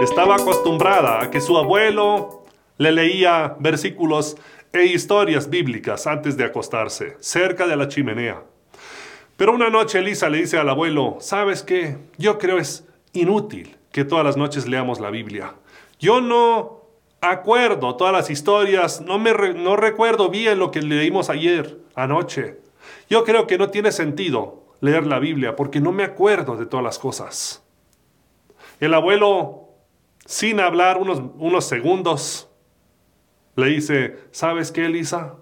estaba acostumbrada a que su abuelo le leía versículos e historias bíblicas antes de acostarse, cerca de la chimenea. Pero una noche Elisa le dice al abuelo, ¿sabes qué? Yo creo es inútil que todas las noches leamos la Biblia. Yo no acuerdo todas las historias, no, me no recuerdo bien lo que leímos ayer, anoche. Yo creo que no tiene sentido leer la Biblia porque no me acuerdo de todas las cosas. El abuelo, sin hablar unos, unos segundos, le dice, ¿sabes qué, Elisa?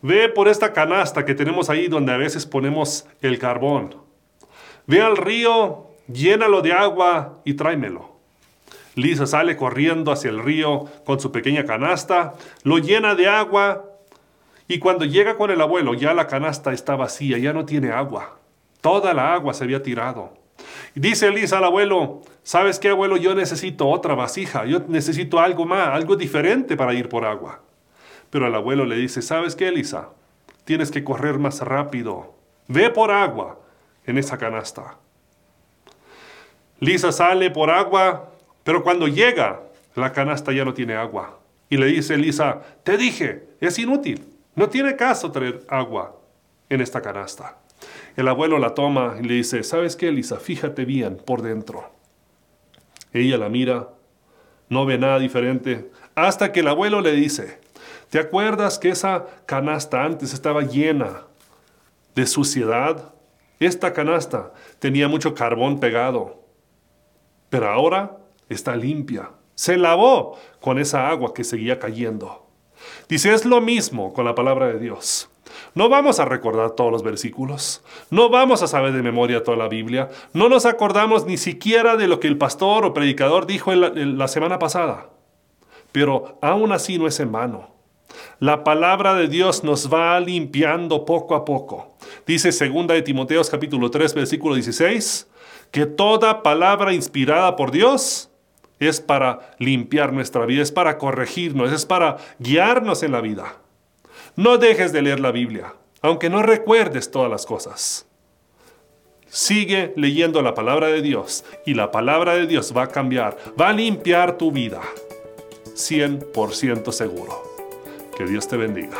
Ve por esta canasta que tenemos ahí donde a veces ponemos el carbón. Ve al río, llénalo de agua y tráemelo. Lisa sale corriendo hacia el río con su pequeña canasta, lo llena de agua y cuando llega con el abuelo ya la canasta está vacía, ya no tiene agua. Toda la agua se había tirado. Dice Lisa al abuelo, ¿sabes qué abuelo? Yo necesito otra vasija, yo necesito algo más, algo diferente para ir por agua. Pero el abuelo le dice, ¿sabes qué, Elisa? Tienes que correr más rápido. Ve por agua en esa canasta. Lisa sale por agua, pero cuando llega, la canasta ya no tiene agua. Y le dice Lisa, te dije, es inútil. No tiene caso traer agua en esta canasta. El abuelo la toma y le dice, ¿sabes qué, Lisa? Fíjate bien por dentro. Ella la mira, no ve nada diferente, hasta que el abuelo le dice, ¿Te acuerdas que esa canasta antes estaba llena de suciedad? Esta canasta tenía mucho carbón pegado, pero ahora está limpia. Se lavó con esa agua que seguía cayendo. Dice, es lo mismo con la palabra de Dios. No vamos a recordar todos los versículos, no vamos a saber de memoria toda la Biblia, no nos acordamos ni siquiera de lo que el pastor o predicador dijo en la, semana pasada, pero aún así no es en vano. La palabra de Dios nos va limpiando poco a poco. Dice 2 de Timoteos capítulo 3 versículo 16 que toda palabra inspirada por Dios es para limpiar nuestra vida, es para corregirnos, es para guiarnos en la vida. No dejes de leer la Biblia, aunque no recuerdes todas las cosas. Sigue leyendo la palabra de Dios y la palabra de Dios va a cambiar, va a limpiar tu vida. 100% seguro. Que Dios te bendiga.